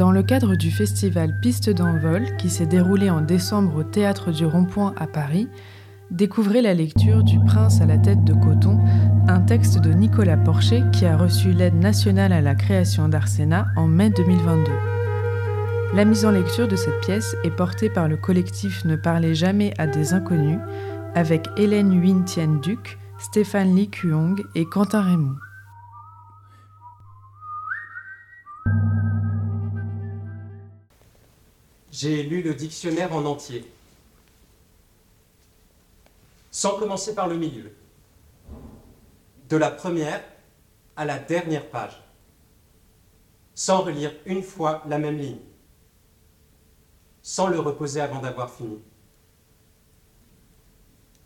Dans le cadre du festival Piste d'envol, qui s'est déroulé en décembre au Théâtre du Rond-Point à Paris, découvrez la lecture du Prince à la tête de coton, un texte de Nicolas Porcher qui a reçu l'aide nationale à la création d'Arsena en mai 2022. La mise en lecture de cette pièce est portée par le collectif Ne parlez jamais à des inconnus, avec Hélène Huyn Duc, Stéphane Lee Kuong et Quentin Raymond. J'ai lu le dictionnaire en entier, sans commencer par le milieu, de la première à la dernière page, sans relire une fois la même ligne, sans le reposer avant d'avoir fini.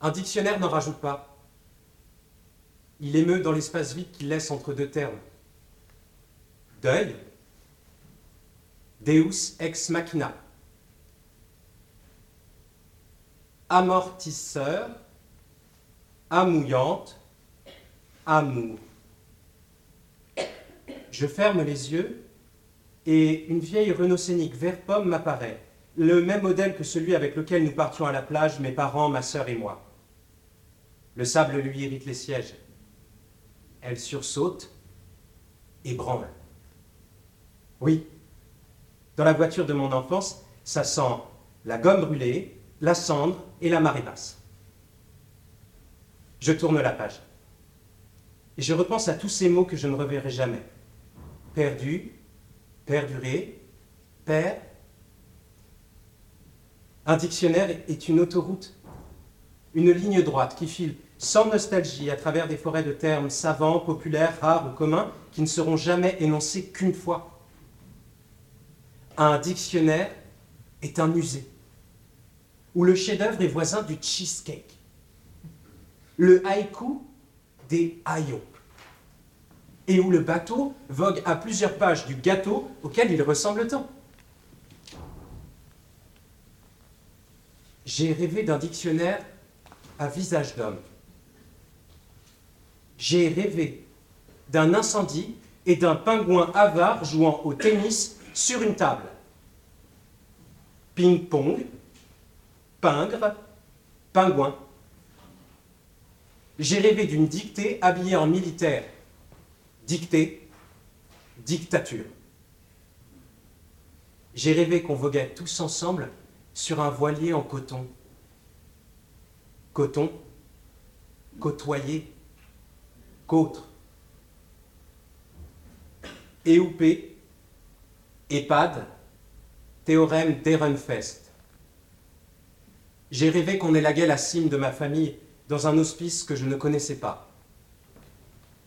Un dictionnaire n'en rajoute pas. Il émeut dans l'espace vide qu'il laisse entre deux termes. Deuil, Deus ex machina. Amortisseur, amouillante, amour. Je ferme les yeux et une vieille Renault Scénic vert pomme m'apparaît, le même modèle que celui avec lequel nous partions à la plage, mes parents, ma sœur et moi. Le sable lui irrite les sièges. Elle sursaute et branle. Oui, dans la voiture de mon enfance, ça sent la gomme brûlée, la cendre et la marée basse. Je tourne la page. Et je repense à tous ces mots que je ne reverrai jamais. Perdu, perduré, père. Un dictionnaire est une autoroute, une ligne droite qui file sans nostalgie à travers des forêts de termes savants, populaires, rares ou communs qui ne seront jamais énoncés qu'une fois. Un dictionnaire est un musée où le chef-d'œuvre est voisin du cheesecake, le haïku des haillons, et où le bateau vogue à plusieurs pages du gâteau auquel il ressemble tant. J'ai rêvé d'un dictionnaire à visage d'homme j'ai rêvé d'un incendie et d'un pingouin avare jouant au tennis sur une table. Ping-pong, pingre, pingouin. J'ai rêvé d'une dictée habillée en militaire. Dictée, dictature. J'ai rêvé qu'on voguait tous ensemble sur un voilier en coton. Coton, côtoyer, qu'autre. EUP, EHPAD, théorème d'Ehrenfest. J'ai rêvé qu'on élaguait la cime de ma famille dans un hospice que je ne connaissais pas.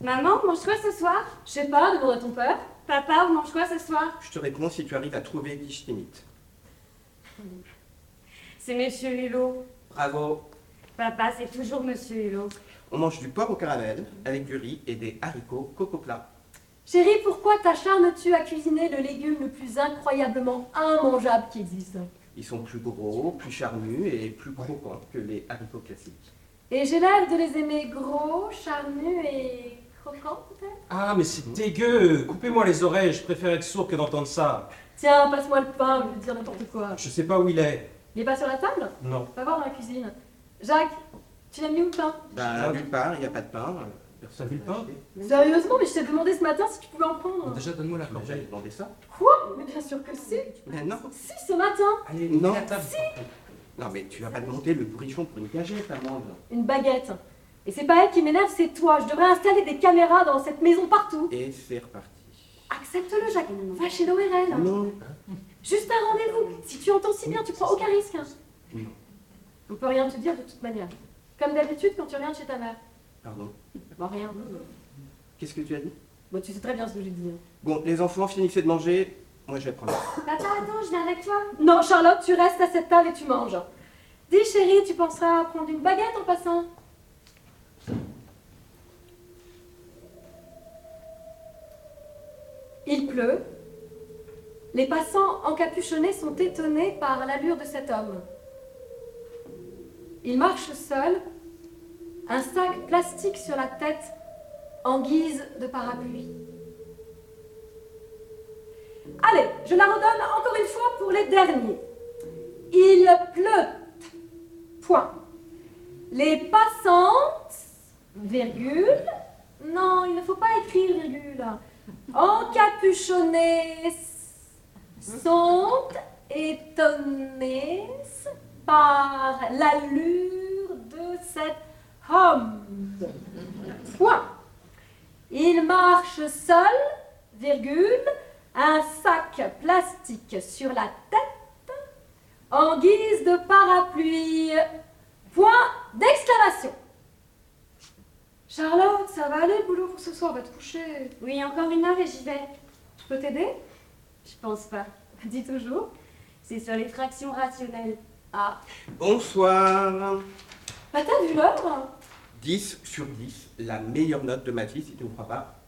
Maman, mange quoi ce soir? Je sais pas, demande à ton père. Papa, on mange quoi ce soir? Je te réponds si tu arrives à trouver l'ishtémite. C'est Monsieur Hulot. Bravo. Papa, c'est toujours Monsieur Hulot. On mange du porc au caramel avec du riz et des haricots coco plat. Chérie, pourquoi t'acharnes-tu à cuisiner le légume le plus incroyablement immangeable qui existe? Ils sont plus gros, plus charnus et plus croquants que les haricots classiques. Et j'ai l'air de les aimer gros, charnus et croquants peut-être? Ah, mais c'est dégueu Coupez-moi les oreilles, je préfère être sourd que d'entendre ça. Tiens, passe-moi le pain, je veux dire n'importe quoi. Je sais pas où il est. Il est pas sur la table? Non. Va voir dans la cuisine. Jacques, tu l'as mis où le pain? Bah, nulle part, il n'y a pas de pain. Sérieusement, mais je t'ai demandé ce matin si tu pouvais en prendre. Déjà, donne-moi la corde. J'avais demandé ça. Quoi? Mais bien sûr que si. Mais non. Si, ce matin. Allez, Non. mets la table. Non, mais tu vas pas demander le bourrichon pour une cagette, amande. Une baguette. Et c'est pas elle qui m'énerve, c'est toi. Je devrais installer des caméras dans cette maison partout. Et c'est reparti. Accepte-le, Jacques. Va chez l'ORL. Non. Juste un rendez-vous. Si tu entends si bien, tu prends aucun risque. hein. Non. On peut rien te dire de toute manière. Comme d'habitude quand tu reviens de chez ta mère. Pardon. Bon, rien. Qu'est-ce que tu as dit Bon, tu sais très bien ce que j'ai dit. Bon, les enfants, finissez de manger. Moi, je vais prendre. Papa, attends, je viens avec toi. Non, Charlotte, tu restes à cette table et tu manges. Dis, chérie, tu penseras à prendre une baguette en passant Il pleut. Les passants encapuchonnés sont étonnés par l'allure de cet homme. Il marche seul, un sac plastique sur la tête en guise de parapluie. Allez, je la redonne encore une fois pour les derniers. Il pleut. Point. Les passantes, virgule. Non, il ne faut pas écrire virgule. Encapuchonnées sont étonnées par l'allure de cet homme. Point. Il marche seul, virgule, un sac plastique sur la tête, en guise de parapluie. Point d'exclamation. Charlotte, ça va aller le boulot pour ce soir, on va te coucher. Oui, encore une heure et j'y vais. Je peux t'aider? Je pense pas. Dis toujours. C'est sur les fractions rationnelles. Ah. Bonsoir. Bah t'as vu l'heure 10 sur 10, la meilleure note de ma vie, si tu ne me crois pas.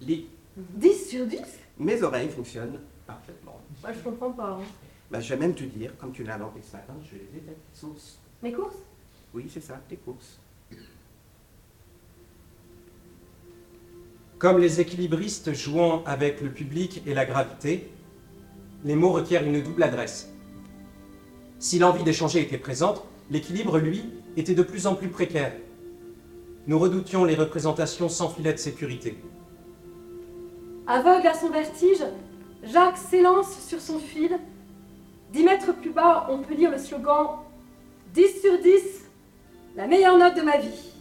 Lis. 10 sur 10 Mes oreilles fonctionnent parfaitement. Bah je comprends pas. hein. Bah, je vais même te dire, comme tu l'as inventé ce matin, je les ai faites sauce. Mes courses? Oui, c'est ça, tes courses. Comme les équilibristes jouant avec le public et la gravité, les mots requièrent une double adresse. Si l'envie d'échanger était présente, l'équilibre, lui, était de plus en plus précaire. Nous redoutions les représentations sans filet de sécurité. Aveugle à son vertige, Jacques s'élance sur son fil. Dix mètres plus bas, on peut lire le slogan 10 sur 10, la meilleure note de ma vie.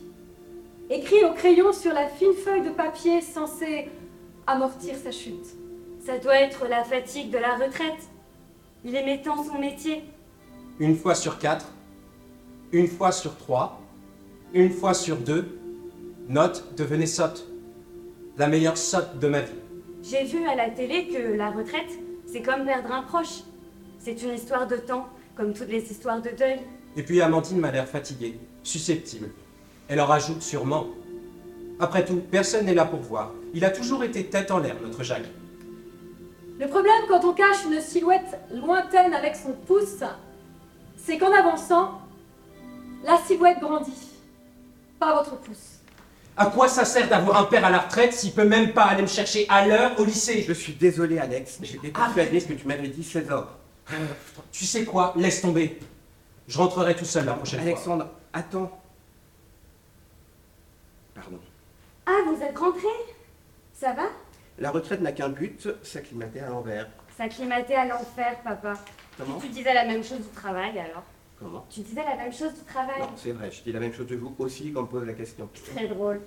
Écrit au crayon sur la fine feuille de papier censée amortir sa chute. Ça doit être la fatigue de la retraite. Il aimait tant son métier. Une fois sur quatre, une fois sur trois, une fois sur deux, note devenait sotte. La meilleure sotte de ma vie. J'ai vu à la télé que la retraite, c'est comme perdre un proche. C'est une histoire de temps, comme toutes les histoires de deuil. Et puis Amandine m'a l'air fatiguée, susceptible. Elle en rajoute sûrement. Après tout, personne n'est là pour voir. Il a toujours été tête en l'air, notre Jacques. Le problème quand on cache une silhouette lointaine avec son pouce, c'est qu'en avançant, la silhouette grandit. Pas votre pouce. À quoi ça sert d'avoir un père à la retraite s'il peut même pas aller me chercher à l'heure au lycée? Je suis désolé, Alex, mais j'étais persuadé que tu m'avais dit 16 heures. Tu sais quoi? Laisse tomber. Je rentrerai tout seul la prochaine fois. Alexandre, attends. Pardon. Ah, vous êtes rentré? Ça va? La retraite n'a qu'un but, s'acclimater à l'envers. S'acclimater à l'enfer, papa. Comment? Tu disais la même chose du travail alors? Comment Tu disais la même chose du travail Non, c'est vrai, je dis la même chose de vous aussi quand on me pose la question. Très drôle.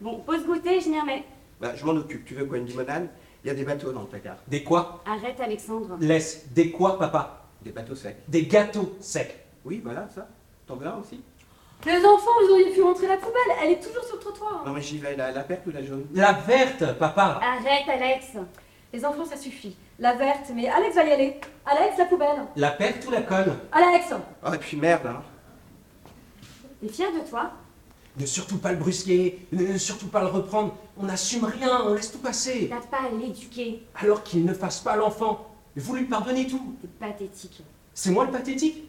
Bon, pause goûter, je m'y remets. Bah, je m'en occupe. Tu veux quoi, une limonade? Il y a des bateaux dans le placard. Des quoi? Arrête, Alexandre. Laisse. Des quoi, papa? Des bateaux secs. Des gâteaux secs. Oui, voilà, ça. T'en veux un aussi? Les enfants, vous auriez pu rentrer la poubelle, elle est toujours sur le trottoir. Non, mais j'y vais, la, la perte ou la jaune? La verte, papa Arrête, Alex. Les enfants, ça suffit. La verte, mais Alex va y aller. Alex, la poubelle. La perte ou la conne Alex Oh, et puis merde, hein. T'es fier de toi? Ne surtout pas le brusquer, ne surtout pas le reprendre. On n'assume rien, on laisse tout passer. T'as pas à l'éduquer. Alors qu'il ne fasse pas l'enfant. Vous lui pardonnez tout. T'es pathétique. C'est moi le pathétique?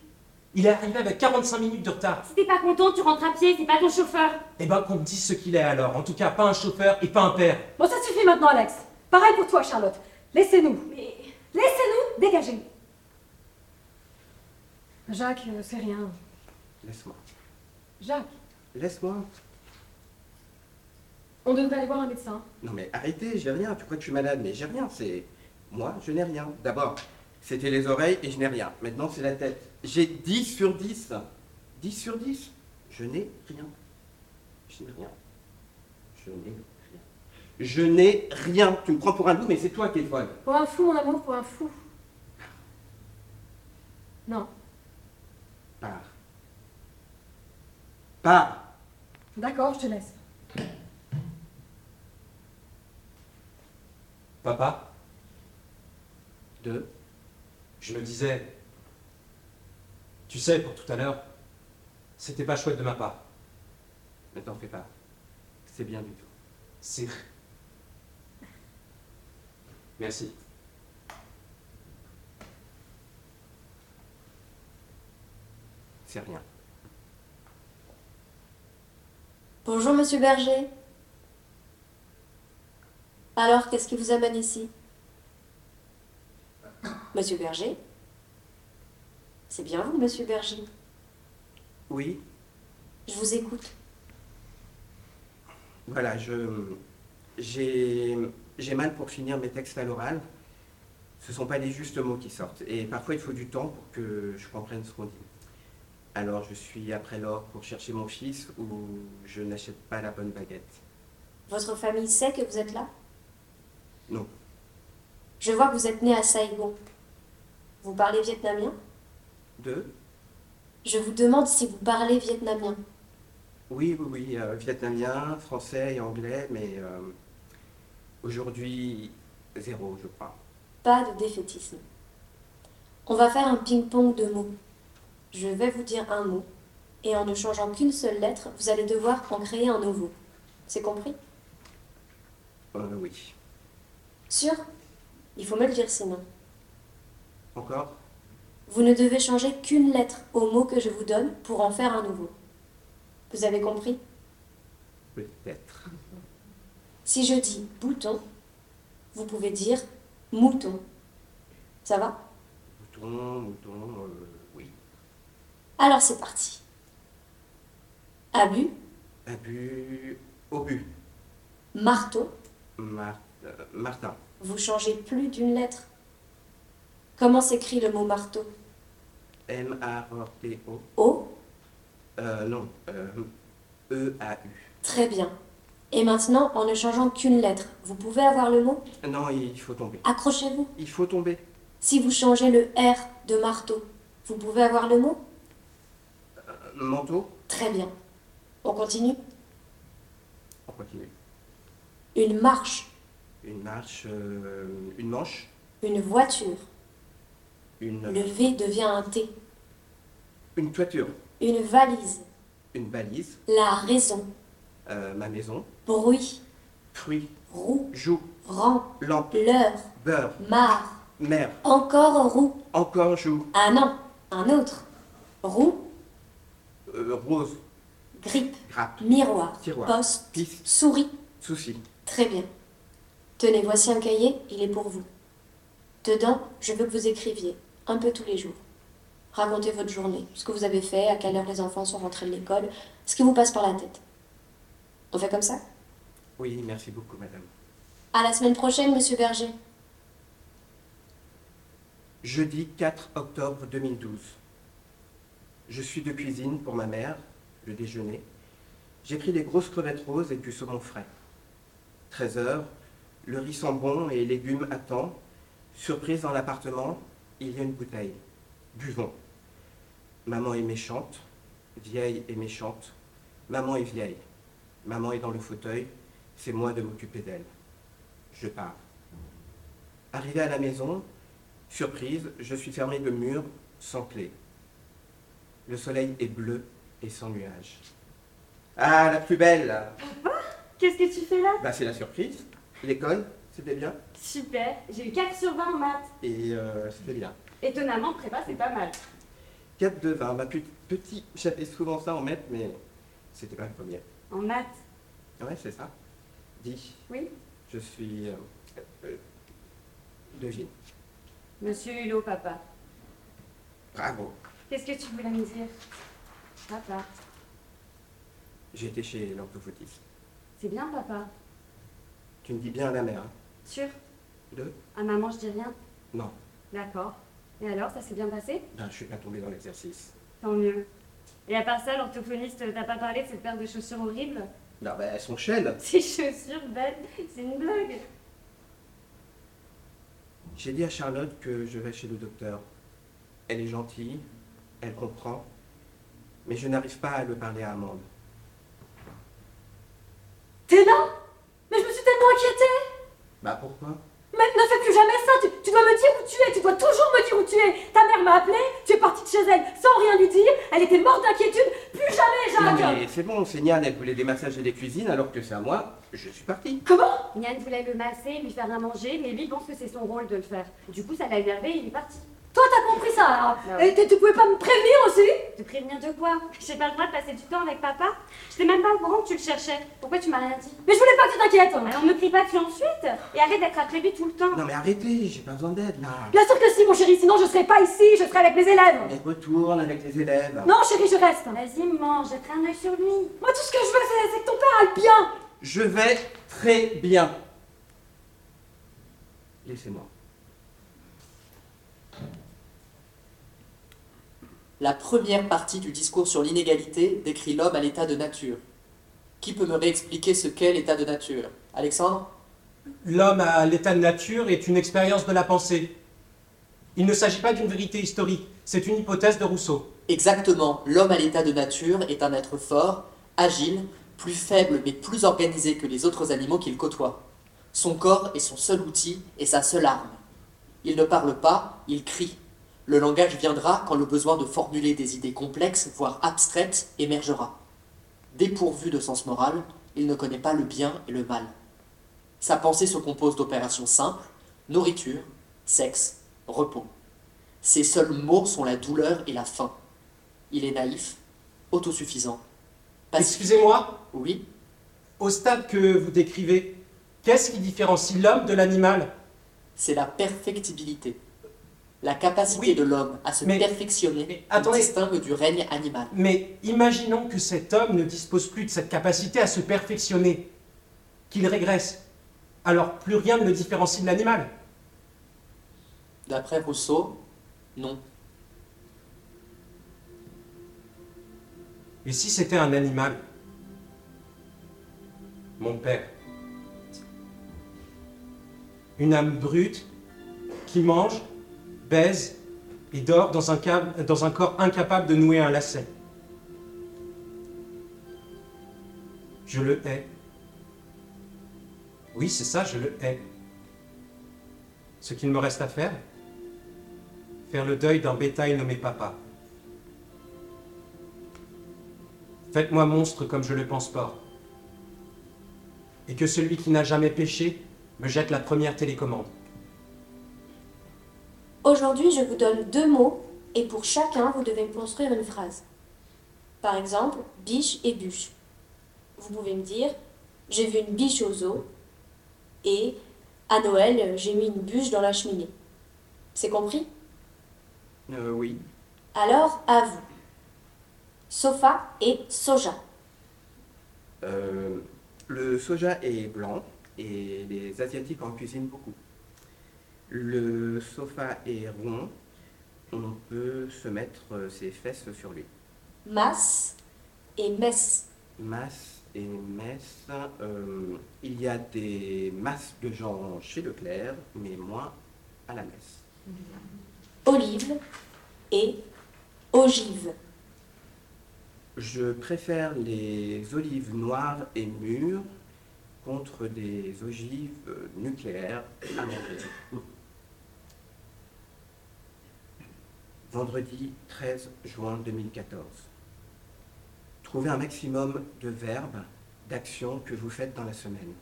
Il est arrivé avec 45 minutes de retard. Si t'es pas content, tu rentres à pied, c'est pas ton chauffeur. Eh ben qu'on me dise ce qu'il est alors. En tout cas, pas un chauffeur et pas un père. Bon, ça suffit maintenant, Alex. Pareil pour toi, Charlotte. Laissez-nous. Mais Laissez-nous dégager. Jacques, euh, c'est rien. Laisse-moi. Jacques, Laisse-moi. on devrait aller voir un médecin. Non, mais arrêtez, j'ai rien. Tu crois que je suis malade? Mais j'ai rien. C'est. Moi, je n'ai rien. D'abord, c'était les oreilles et je n'ai rien. Maintenant, c'est la tête. J'ai 10 sur 10. 10 sur 10. Je n'ai rien. Je n'ai rien. Je n'ai rien. Je n'ai rien. Tu me prends pour un loup, mais c'est toi qui es folle. Pour un fou, mon amour, pour un fou. Non. Pars. Pars. D'accord, je te laisse. Papa, Deux. je me disais. Tu sais, pour tout à l'heure, c'était pas chouette de ma part. Ne t'en fais pas. C'est bien du tout. C'est. Merci. C'est rien. Bonjour, monsieur Berger. Alors, qu'est-ce qui vous amène ici? Monsieur Berger? C'est bien vous, monsieur Berger? Oui, Je vous écoute. voilà, je. J'ai. J'ai mal pour finir mes textes à l'oral. Ce ne sont pas les justes mots qui sortent. Et parfois, il faut du temps pour que je comprenne ce qu'on dit. Alors, je suis après l'or pour chercher mon fils ou je n'achète pas la bonne baguette. Votre famille sait que vous êtes là? Non. Je vois que vous êtes né à Saigon. Vous parlez vietnamien? Deux Je vous demande si vous parlez vietnamien. Oui, oui, oui, euh, vietnamien, français et anglais, mais euh, aujourd'hui, zéro, je crois. Pas de défaitisme. On va faire un ping-pong de mots. Je vais vous dire un mot, et en ne changeant qu'une seule lettre, vous allez devoir en créer un nouveau. C'est compris? Euh, oui. Sûr? Il faut me le dire sinon. Encore? Vous ne devez changer qu'une lettre au mot que je vous donne pour en faire un nouveau. Vous avez compris? Peut-être. Si je dis bouton, vous pouvez dire mouton. Ça va? Mouton, mouton, euh, oui. Alors c'est parti. Abus, Abus, obus. marteau, Mar- euh, Martin. vous changez plus d'une lettre. Comment s'écrit le mot marteau? M-A-R-T-O. O Euh, non. Euh, E-A-U. Très bien. Et maintenant, en ne changeant qu'une lettre, vous pouvez avoir le mot? Non, il faut tomber. Accrochez-vous. Il faut tomber. Si vous changez le R de marteau, vous pouvez avoir le mot? Euh, manteau Très bien. On continue? On continue. Une marche, Une marche, euh, une manche, une voiture. une, Le V devient un T. une toiture, Une valise. une balise, La raison. Euh, ma maison, Bruit. fruits, Roue. joue, Rang. lampe, L'heure. beurre, Mare. mer, Encore roue. encore joue, Ah non, un autre. Roue. euh, rose, Grippe. grappe, Miroir. Tiroir. Poste. piste, Souris. souci. Très bien. Tenez, voici un cahier, il est pour vous. Dedans, je veux que vous écriviez, un peu tous les jours. Racontez votre journée, ce que vous avez fait, à quelle heure les enfants sont rentrés de l'école, ce qui vous passe par la tête. On fait comme ça? Oui, merci beaucoup, madame. À la semaine prochaine, monsieur Berger. Jeudi 4 octobre 2012. Je suis de cuisine pour ma mère, le déjeuner. J'ai pris des grosses crevettes roses et du saumon frais. 13 heures, le riz sent bon et les légumes attendent. Surprise dans l'appartement, il y a une bouteille. Buvons. Maman est méchante, vieille et méchante. Maman est vieille. Maman est dans le fauteuil, c'est moi de m'occuper d'elle. Je pars. Arrivé à la maison, Surprise, je suis fermé de mur, sans clé. Le soleil est bleu et sans nuages. Ah, la plus belle Qu'est-ce que tu fais là? Bah, c'est la surprise. L'école, c'était bien. Super, j'ai eu 4 sur 20 en maths. Et euh, c'était bien. Étonnamment, prépa, c'est pas mal. 4 de 20. Bah, plus petit, j'avais souvent ça en maths, mais c'était pas le premier. En maths Ouais, c'est ça. Dis, Oui je suis. Euh, euh, devine. Monsieur Hulot, papa. Bravo. Qu'est-ce que tu voulais me dire? Papa. J'ai été chez l'orthophotiste. C'est bien, papa. Tu me dis bien à la mère. Hein. Sûr? Deux À maman, je dis rien? Non. D'accord. Et alors, ça s'est bien passé? Ben, je suis pas tombé dans l'exercice. Tant mieux. Et à part ça, l'orthophoniste t'a pas parlé de cette paire de chaussures horribles Non, ben, elles sont chelles. Ces chaussures belles, c'est une blague. J'ai dit à Charlotte que je vais chez le docteur. Elle est gentille, elle comprend, mais je n'arrive pas à le parler à Amande. T'es là? Mais je me suis tellement inquiétée Bah pourquoi? Mais ne fais plus jamais ça tu, tu dois me dire tu es Tu dois toujours me dire où tu es Ta mère m'a appelé, tu es partie de chez elle sans rien lui dire, elle était morte d'inquiétude, plus jamais Non Jacques mais c'est bon, c'est Niane, elle voulait des massages et des cuisines alors que c'est à moi, je suis parti. Comment? Nian voulait le masser, lui faire à manger, mais lui pense que c'est son rôle de le faire. Du coup, ça l'a énervé et il est parti. Toi t'as compris ça là Non. Et tu pouvais pas me prévenir aussi De prévenir de quoi? J'ai pas le droit de passer du temps avec papa? J'étais même pas au courant que tu le cherchais. Pourquoi tu m'as rien dit? Mais je voulais pas que tu t'inquiètes Alors me crie pas dessus ensuite Et arrête d'être après lui tout le temps Non mais arrêtez, j'ai pas besoin d'aide là. Bien sûr que si, mon chéri, sinon je serais pas ici, je serais avec mes élèves Et retourne avec les élèves. Non, chéri, je reste Vas-y, mange, jetterai un œil sur lui. Moi, tout ce que je veux, c'est c'est que ton père aille bien Je vais très bien. Laissez-moi. La première partie du discours sur l'inégalité décrit l'homme à l'état de nature. Qui peut me réexpliquer ce qu'est l'état de nature? Alexandre? L'homme à l'état de nature est une expérience de la pensée. Il ne s'agit pas d'une vérité historique, c'est une hypothèse de Rousseau. Exactement, l'homme à l'état de nature est un être fort, agile, plus faible mais plus organisé que les autres animaux qu'il côtoie. Son corps est son seul outil et sa seule arme. Il ne parle pas, il crie. Le langage viendra quand le besoin de formuler des idées complexes, voire abstraites, émergera. Dépourvu de sens moral, il ne connaît pas le bien et le mal. Sa pensée se compose d'opérations simples, nourriture, sexe, repos. Ses seuls mots sont la douleur et la faim. Il est naïf, autosuffisant. Excusez-moi, Oui, au stade que vous décrivez, qu'est-ce qui différencie l'homme de l'animal? C'est la perfectibilité. La capacité Oui, de l'homme à se mais- perfectionner mais attendez. distingue du règne animal. Mais imaginons que cet homme ne dispose plus de cette capacité à se perfectionner, qu'il régresse. Alors plus rien ne le différencie de l'animal. D'après Rousseau, non. Et si c'était un animal? Mon père. Une âme brute qui mange, baise et dort dans un, corps incapable de nouer un lacet. Je le hais. Oui, c'est ça, je le hais. Ce qu'il me reste à faire Faire le deuil d'un bétail nommé papa. Faites-moi monstre comme je le pense pas. Et que celui qui n'a jamais péché me jette la première télécommande. Aujourd'hui, je vous donne deux mots et pour chacun, vous devez me construire une phrase. Par exemple, biche et bûche. Vous pouvez me dire J'ai vu une biche au zoo et à Noël, j'ai mis une bûche dans la cheminée. C'est compris? Euh, oui. Alors, à vous. Sofa et soja. Euh, le soja est blanc et les Asiatiques en cuisinent beaucoup. Le sofa est rond. On peut se mettre euh, ses fesses sur lui. Masse et messe. Masse et messe. euh, il y a des masses de gens chez Leclerc, mais moins à la messe. Olive et ogive. Je préfère les olives noires et mûres contre des ogives euh, nucléaires amendées. Vendredi 13 juin 2014. Trouvez un maximum de verbes, d'actions que vous faites dans la semaine.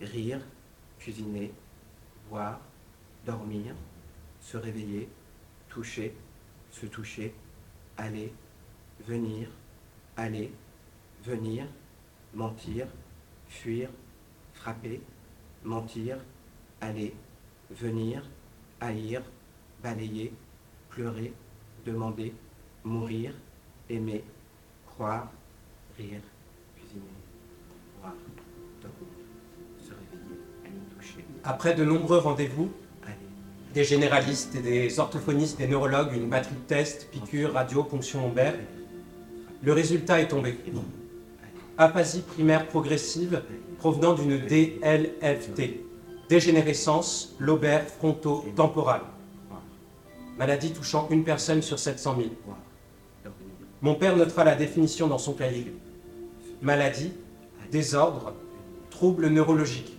Rire, cuisiner, boire, dormir, se réveiller, toucher, se toucher, aller, venir, aller, venir, mentir, fuir, frapper, mentir, aller, venir, haïr, balayer, pleurer, demander, mourir, aimer, croire, rire, cuisiner, boire, dormir, se réveiller, toucher, Après de nombreux rendez-vous, aller. des généralistes et des orthophonistes, des neurologues, une batterie de tests, piqûres, radio, ponction lombaire, le résultat est tombé. Aphasie primaire progressive provenant d'une DLFT, dégénérescence lobaire fronto-temporale. Maladie touchant une personne sur 700 000. Boire, dormir, Mon père notera la définition dans son cahier. Maladie, désordre, trouble neurologique,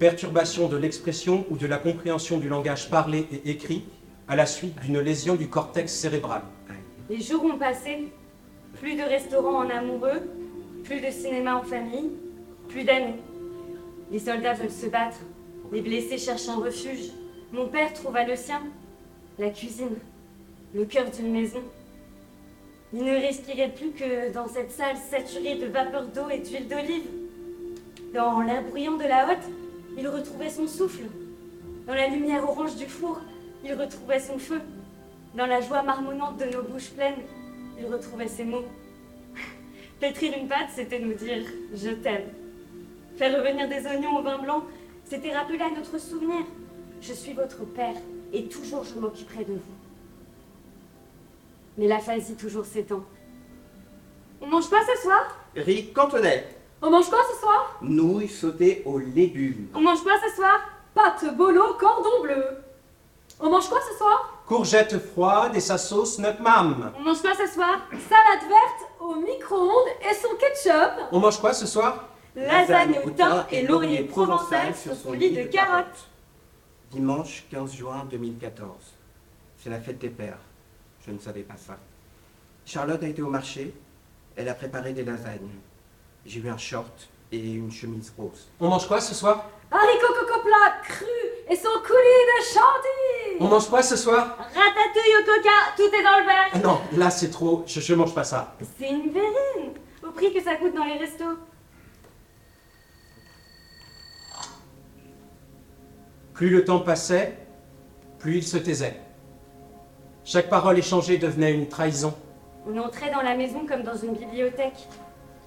perturbation de l'expression ou de la compréhension du langage parlé et écrit à la suite d'une lésion du cortex cérébral. Les jours ont passé. Plus de restaurants en amoureux, plus de cinéma en famille, plus d'amis. Les soldats veulent se battre. Les blessés cherchent un refuge. Mon père trouva le sien. La cuisine, le cœur d'une maison. Il ne respirait plus que dans cette salle saturée de vapeur d'eau et d'huile d'olive. Dans l'air bruyant de la hotte, il retrouvait son souffle. Dans la lumière orange du four, il retrouvait son feu. Dans la joie marmonnante de nos bouches pleines, il retrouvait ses mots. Pétrir une pâte, c'était nous dire je t'aime. Faire revenir des oignons au vin blanc, c'était rappeler à notre souvenir je suis votre père et toujours je m'occuperai de vous. Mais l'aphasie toujours s'étend. On mange quoi ce soir? Riz cantonais, On mange quoi ce soir? Nouilles sautées aux légumes, On mange quoi ce soir? Pâte bolo cordon bleu. On mange quoi ce soir? Courgettes froides et sa sauce nutmam. On mange quoi ce soir? Salade verte au micro-ondes et son ketchup. On mange quoi ce soir? Lasagne au thym et laurier provençal sur son lit de carottes. Dimanche 15 juin 2014. C'est la fête des pères. Je ne savais pas ça. Charlotte a été au marché. Elle a préparé des lasagnes. J'ai eu un short et une chemise rose. On mange quoi ce soir? Haricots coco plat cru et son coulis de chantilly. On mange quoi ce soir? Ratatouille au coca, tout est dans le verre. Ah Non, là c'est trop, je, je mange pas ça. C'est une verrine, au prix que ça coûte dans les restos. Plus le temps passait, plus il se taisait. Chaque parole échangée devenait une trahison. On entrait dans la maison comme dans une bibliothèque.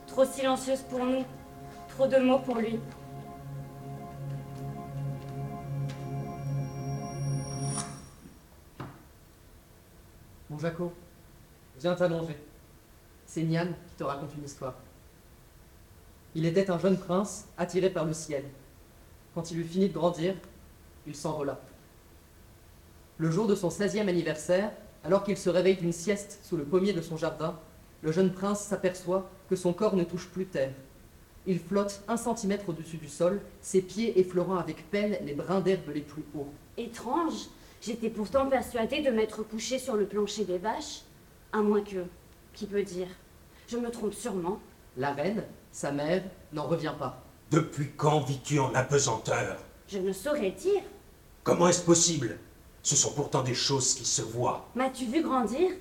Trop silencieuse pour nous, trop de mots pour lui. Mon Jaco, viens t'allonger. C'est Nian qui te raconte une histoire. Il était un jeune prince attiré par le ciel. Quand il eut fini de grandir, il s'envola. Le jour de son 16e anniversaire, alors qu'il se réveille d'une sieste sous le pommier de son jardin, le jeune prince s'aperçoit que son corps ne touche plus terre. Il flotte un centimètre au-dessus du sol, ses pieds effleurant avec peine les brins d'herbe les plus hauts. Étrange, j'étais pourtant persuadée de m'être couchée sur le plancher des vaches. À moins que, qui peut dire Je me trompe sûrement. La reine, sa mère, n'en revient pas. Depuis quand vis-tu en apesanteur? Je ne saurais dire. Comment est-ce possible? Ce sont pourtant des choses qui se voient. M'as-tu vu grandir?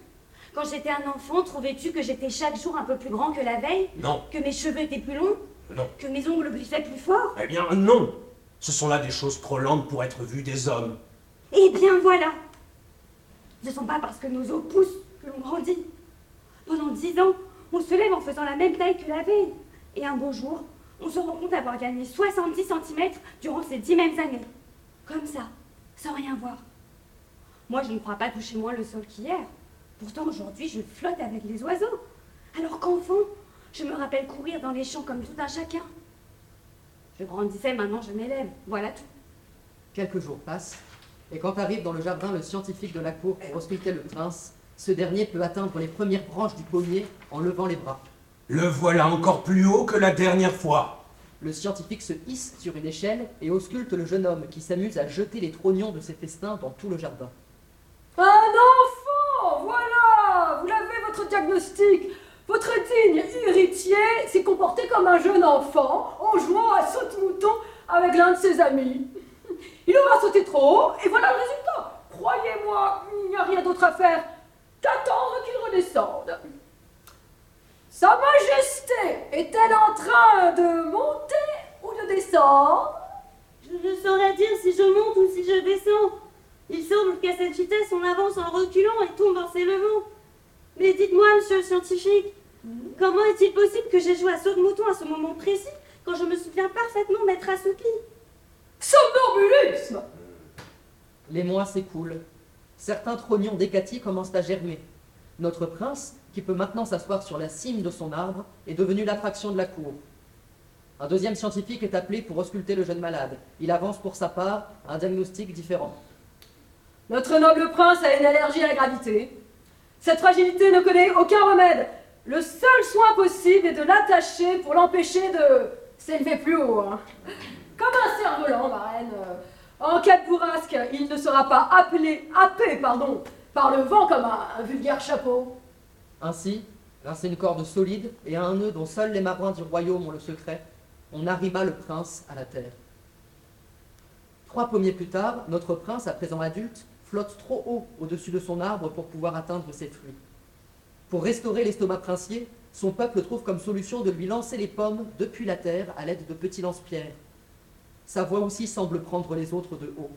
Quand j'étais un enfant, trouvais-tu que j'étais chaque jour un peu plus grand que la veille? Non, Que mes cheveux étaient plus longs? Non. Que mes ongles griffaient plus fort? Eh bien, non Ce sont là des choses trop lentes pour être vues des hommes. Eh bien voilà Ce ne sont pas parce que nos os poussent que l'on grandit. Pendant dix ans, on se lève en faisant la même taille que la veille. Et un beau jour, on se rend compte d'avoir gagné 70 cm durant ces dix mêmes années. Comme ça, sans rien voir. Moi, je ne crois pas toucher moins le sol qu'hier. Pourtant, aujourd'hui, je flotte avec les oiseaux. Alors qu'enfant, je me rappelle courir dans les champs comme tout un chacun. Je grandissais, maintenant je m'élève. Voilà tout. Quelques jours passent, et quand arrive dans le jardin le scientifique de la cour pour ausculter le prince, ce dernier peut atteindre les premières branches du pommier en levant les bras. Le voilà encore plus haut que la dernière fois. Le scientifique se hisse sur une échelle et ausculte le jeune homme qui s'amuse à jeter les trognons de ses festins dans tout le jardin. Un enfant Voilà Vous l'avez, votre diagnostic Votre digne héritier s'est comporté comme un jeune enfant en jouant à saute-mouton avec l'un de ses amis. Il aura sauté trop haut et voilà le résultat. Croyez-moi, il n'y a rien d'autre à faire qu'attendre qu'il redescende. Sa Majesté est-elle en train de monter ou de descendre? Je ne saurais dire si je monte ou si je descends. Il semble qu'à cette vitesse, on avance en reculant et tombe en s'élevant. Mais dites-moi, monsieur le scientifique, comment est-il possible que j'ai joué à saut de mouton à ce moment précis, quand je me souviens parfaitement m'être assoupi Somnambulisme Les mois s'écoulent. Certains trognons décatis commencent à germer. Notre prince, qui peut maintenant s'asseoir sur la cime de son arbre, est devenu l'attraction de la cour. Un deuxième scientifique est appelé pour ausculter le jeune malade. Il avance pour sa part un diagnostic différent. Notre noble prince a une allergie à la gravité. Cette fragilité ne connaît aucun remède. Le seul soin possible est de l'attacher pour l'empêcher de s'élever plus haut. hein. Comme un cerf-volant, ma reine. En cas de bourrasque, il ne sera pas appelé, happé, pardon, par le vent comme un vulgaire chapeau. Ainsi, à une corde solide et à un nœud dont seuls les marins du royaume ont le secret, on arrima le prince à la terre. Trois pommiers plus tard, notre prince, à présent adulte, flotte trop haut au-dessus de son arbre pour pouvoir atteindre ses fruits. Pour restaurer l'estomac princier, son peuple trouve comme solution de lui lancer les pommes depuis la terre à l'aide de petits lance-pierres. Sa voix aussi semble prendre les autres de haut.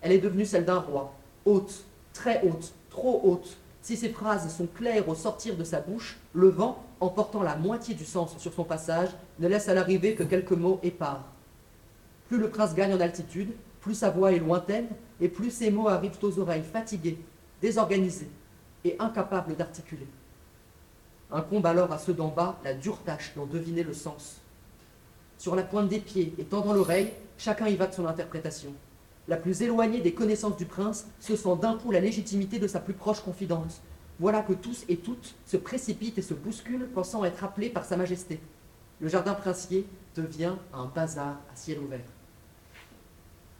Elle est devenue celle d'un roi, haute, très haute, trop haute. Si ses phrases sont claires au sortir de sa bouche, le vent, emportant la moitié du sens sur son passage, ne laisse à l'arrivée que quelques mots épars. Plus le prince gagne en altitude, plus sa voix est lointaine, et plus ses mots arrivent aux oreilles fatiguées, désorganisées et incapables d'articuler. Incombe alors à ceux d'en bas la dure tâche d'en deviner le sens. Sur la pointe des pieds et tendant l'oreille, chacun y va de son interprétation. La plus éloignée des connaissances du prince se sent d'un coup la légitimité de sa plus proche confidence. Voilà que tous et toutes se précipitent et se bousculent, pensant être appelés par sa majesté. Le jardin princier devient un bazar à ciel ouvert.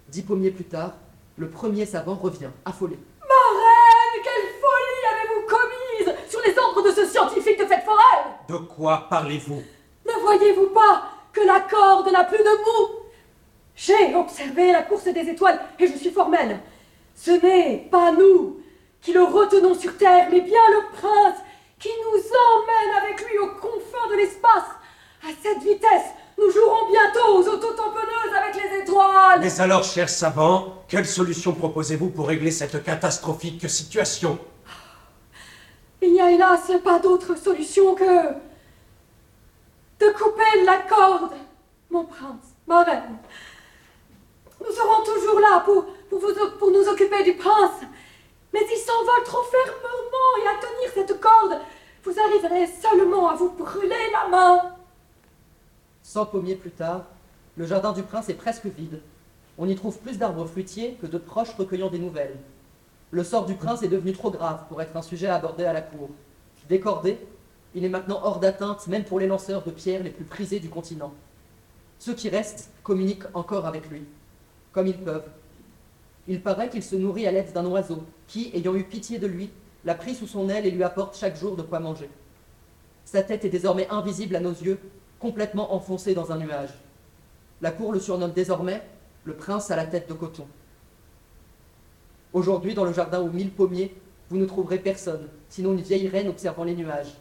Dix pommiers plus tard, le premier savant revient, affolé. Ma reine, quelle folie avez-vous commise sur les ordres de ce scientifique de cette forêt? De quoi parlez-vous? Ne voyez-vous pas que la corde n'a plus de mou J'ai observé la course des étoiles et je suis formelle. Ce n'est pas nous qui le retenons sur terre, mais bien le prince qui nous emmène avec lui aux confins de l'espace. À cette vitesse, nous jouerons bientôt aux autotamponneuses avec les étoiles. Mais alors, cher savant, quelle solution proposez-vous pour régler cette catastrophique situation? Il n'y a hélas pas d'autre solution que de couper la corde, mon prince, ma reine. Nous serons toujours là pour, nous occuper du prince. Mais il s'envole trop fermement et à tenir cette corde, vous arriverez seulement à vous brûler la main. Cent pommiers plus tard, le jardin du prince est presque vide. On y trouve plus d'arbres fruitiers que de proches recueillant des nouvelles. Le sort du prince est devenu trop grave pour être un sujet abordé à la cour. Décordé, il est maintenant hors d'atteinte même pour les lanceurs de pierres les plus prisés du continent. Ceux qui restent communiquent encore avec lui, comme ils peuvent. Il paraît qu'il se nourrit à l'aide d'un oiseau, qui, ayant eu pitié de lui, l'a pris sous son aile et lui apporte chaque jour de quoi manger. Sa tête est désormais invisible à nos yeux, complètement enfoncée dans un nuage. La cour le surnomme désormais le prince à la tête de coton. Aujourd'hui, dans le jardin aux mille pommiers, vous ne trouverez personne, sinon une vieille reine observant les nuages.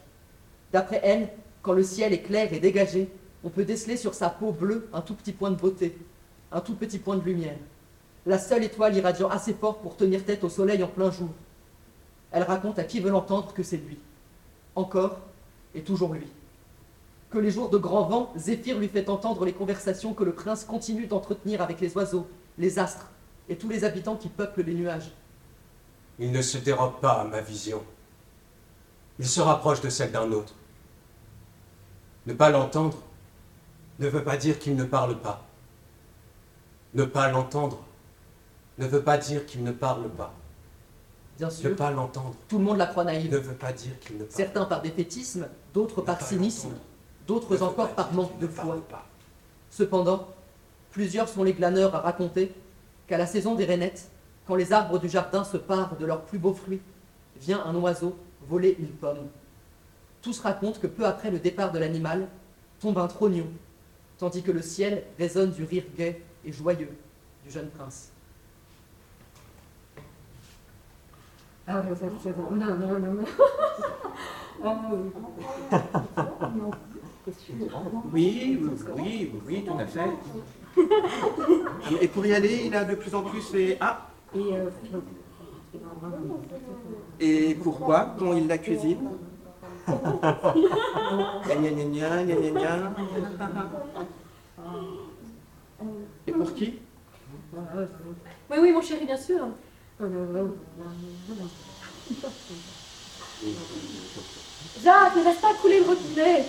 D'après elle, quand le ciel est clair et dégagé, on peut déceler sur sa peau bleue un tout petit point de beauté, un tout petit point de lumière, la seule étoile irradiant assez fort pour tenir tête au soleil en plein jour. Elle raconte à qui veut l'entendre que c'est lui, encore et toujours lui. Que les jours de grand vent, Zéphyr lui fait entendre les conversations que le prince continue d'entretenir avec les oiseaux, les astres et tous les habitants qui peuplent les nuages. Il ne se dérobe pas à ma vision. Il se rapproche de celle d'un autre. Ne pas l'entendre ne veut pas dire qu'il ne parle pas. Ne pas l'entendre ne veut pas dire qu'il ne parle pas. Bien Ne sûr, pas l'entendre tout le monde la croit ne naïve. veut pas dire qu'il ne parle Certains par défaitisme, d'autres Ne par cynisme. Ne d'autres encore par manque de ne foi. pas. Cependant, plusieurs sont les glaneurs à raconter qu'à la saison des rainettes, quand les arbres du jardin se parent de leurs plus beaux fruits, vient un oiseau voler une pomme. Tous racontent que peu après le départ de l'animal, tombe un trognon, tandis que le ciel résonne du rire gai et joyeux du jeune prince. Oui, oui, oui, oui, tout à fait. Et pour y aller, il a de plus en plus les... Ah. Et pourquoi quand il la cuisine? Et pour qui? Oui, oui, mon chéri, bien sûr. Jacques, ne laisse pas couler le robinet.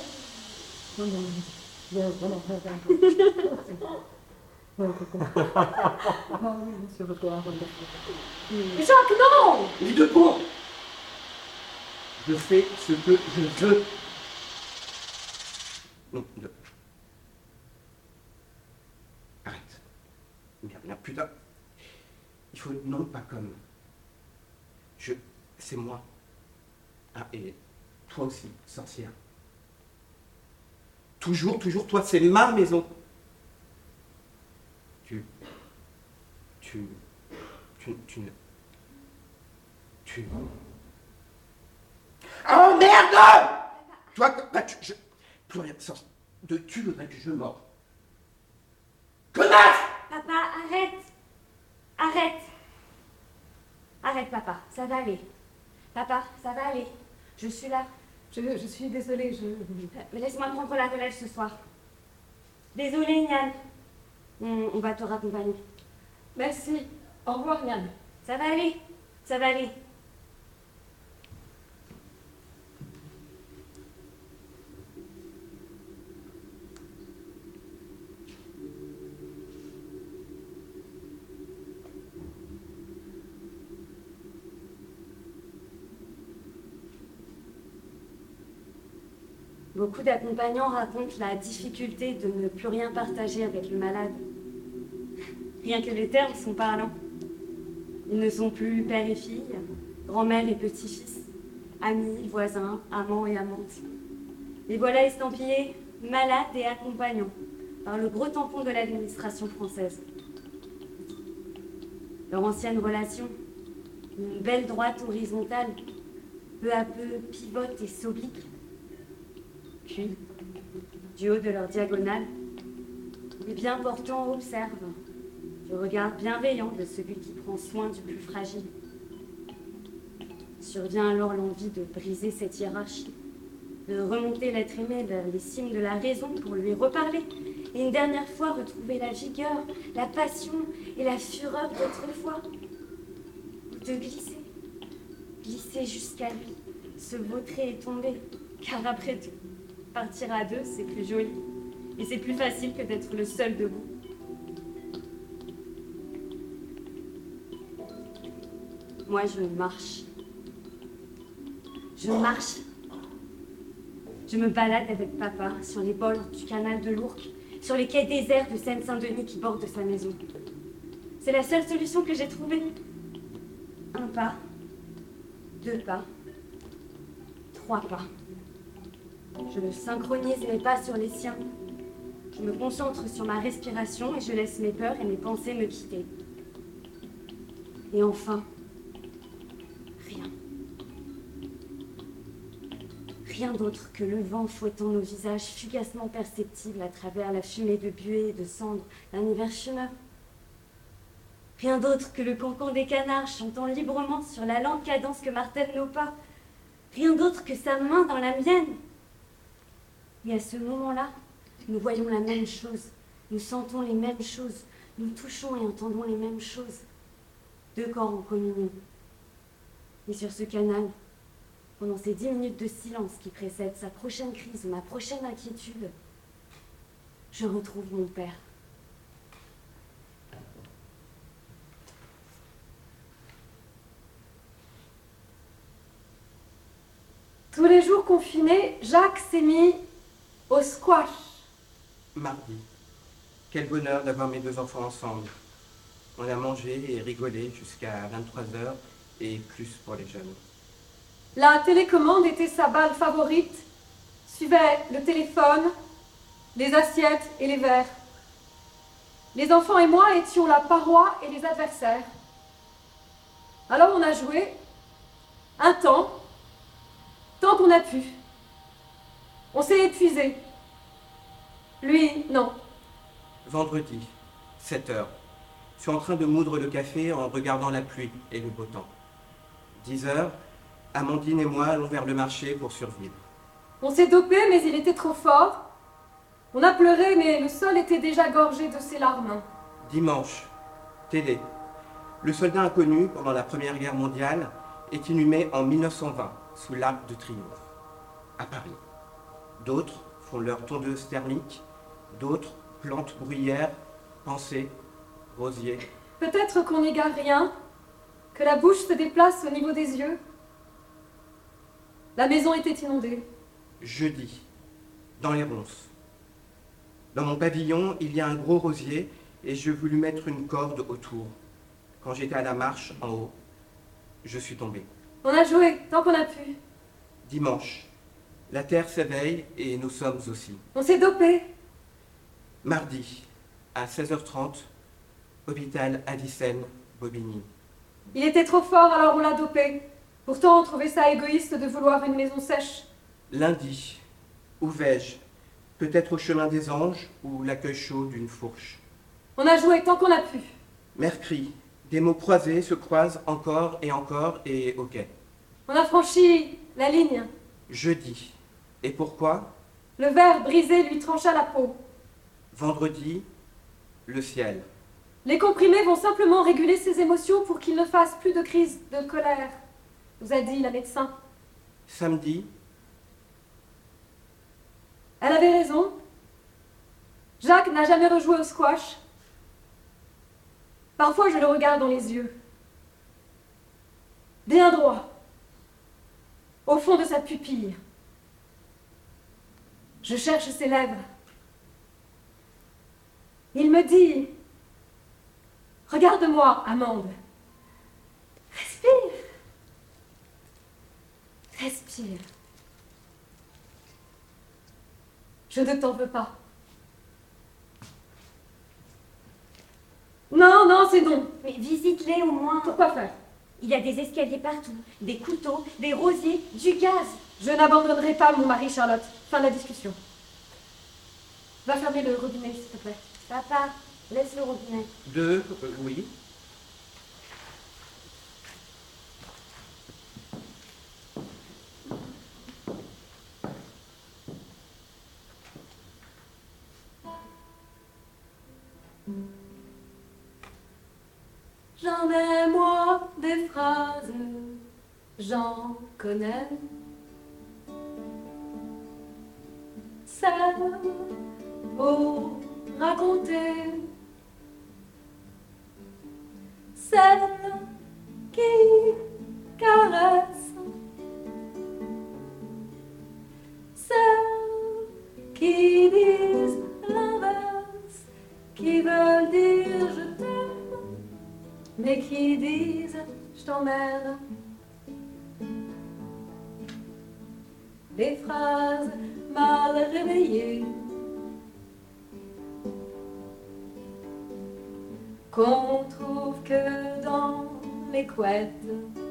Jacques, non Lis debout Je fais ce que je veux. Non, de... Arrête. Putain. Il faut non pas comme. Je. C'est moi. Ah, et toi aussi, sorcière. Toujours, toujours, toi, c'est ma maison. Tu. Tu. Tu, tu tu. Oh merde Toi, bah, tu, je, plus rien de sens. De tu voudrais que je morde. Connasse Papa, arrête Arrête Arrête, papa, ça va aller. Papa, ça va aller. Je suis là. Je, je suis désolée, je... Mais laisse-moi prendre la relève ce soir. Désolée, Nian. On, on va te raccompagner. Merci. Au revoir, Yann. Ça va aller. Ça va aller. Beaucoup d'accompagnants racontent la difficulté de ne plus rien partager avec le malade. Rien que les termes sont parlants. Ils ne sont plus père et fille, grand-mère et petit-fils, amis, voisins, amants et amantes. Les voilà estampillés malades et accompagnants par le gros tampon de l'administration française. Leur ancienne relation, une belle droite horizontale, peu à peu pivote et s'oblique. Puis, du haut de leur diagonale, les bien portants observent du regard bienveillant de celui qui prend soin du plus fragile. Survient alors l'envie de briser cette hiérarchie, de remonter l'être aimé vers les cimes de la raison pour lui reparler, et une dernière fois retrouver la vigueur, la passion et la fureur d'autrefois. De glisser, glisser jusqu'à lui, se vautrer et tomber, car après tout, partir à deux, c'est plus joli, et c'est plus facile que d'être le seul debout. Moi, je marche. Je marche. Je me balade avec papa sur les bords du canal de l'Ourcq, sur les quais déserts de Seine-Saint-Denis qui bordent sa maison. C'est la seule solution que j'ai trouvée. Un pas, deux pas, trois pas. Je synchronise mes pas sur les siens. Je me concentre sur ma respiration et je laisse mes peurs et mes pensées me quitter. Et enfin, rien. Rien d'autre que le vent fouettant nos visages fugacement perceptibles à travers la fumée de buée et de cendres d'un hiver. Rien d'autre que le cancan des canards chantant librement sur la lente cadence que martèlent nos pas. Rien d'autre que sa main dans la mienne. Et à ce moment-là, nous voyons la même chose, nous sentons les mêmes choses, nous touchons et entendons les mêmes choses. Deux corps en communion. Et sur ce canal, pendant ces dix minutes de silence qui précèdent sa prochaine crise, ma prochaine inquiétude, je retrouve mon père. Tous les jours confinés, Jacques s'est mis au squash. Mardi. Quel bonheur d'avoir mes deux enfants ensemble. On a mangé et rigolé jusqu'à 23h et plus pour les jeunes. La télécommande était sa balle favorite. Suivait le téléphone, les assiettes et les verres. Les enfants et moi étions la paroi et les adversaires. Alors on a joué un temps, tant qu'on a pu. On s'est épuisé. Lui, non. Vendredi, 7h. Je suis en train de moudre le café en regardant la pluie et le beau temps. 10h, Amandine et moi allons vers le marché pour survivre. On s'est dopé, mais il était trop fort. On a pleuré, mais le sol était déjà gorgé de ses larmes. Dimanche, télé. Le soldat inconnu pendant la Première Guerre mondiale est inhumé en 1920 sous l'Arc de Triomphe, à Paris. D'autres font leur tondeuse thermique, d'autres plantent bruyères, pensées, rosiers. Peut-être qu'on n'égare rien, que la bouche se déplace au niveau des yeux. La maison était inondée. Jeudi, dans les ronces. Dans mon pavillon, il y a un gros rosier et je voulus mettre une corde autour. Quand j'étais à la marche en haut, je suis tombé. On a joué tant qu'on a pu. Dimanche, la terre s'éveille et nous sommes aussi. On s'est dopé. Mardi, à 16h30, hôpital Addison, Bobigny. Il était trop fort, alors on l'a dopé. Pourtant, on trouvait ça égoïste de vouloir une maison sèche. Lundi, où vais-je? Peut-être au chemin des anges ou l'accueil chaud d'une fourche. On a joué tant qu'on a pu. Mercredi, des mots croisés se croisent encore et encore et ok. On a franchi la ligne. Jeudi. Et pourquoi Le verre brisé lui trancha la peau. Vendredi, le ciel. Les comprimés vont simplement réguler ses émotions pour qu'il ne fasse plus de crise de colère, nous a dit la médecin. Samedi, Elle avait raison. Jacques n'a jamais rejoué au squash. Parfois, je le regarde dans les yeux. Bien droit. Au fond de sa pupille. Je cherche ses lèvres. Il me dit Regarde-moi, Amande. Respire. Respire. Je ne t'en veux pas. Non, non, c'est non. Mais visite-les au moins. Pourquoi faire? Il y a des escaliers partout, des couteaux, des rosiers, du gaz. Je n'abandonnerai pas mon mari, Charlotte. Fin de la discussion. Va fermer le robinet, s'il te plaît. Papa, laisse le robinet. deux, euh, oui. J'en ai moi phrases, j'en connais. Celles pour raconter, celles qui caressent, les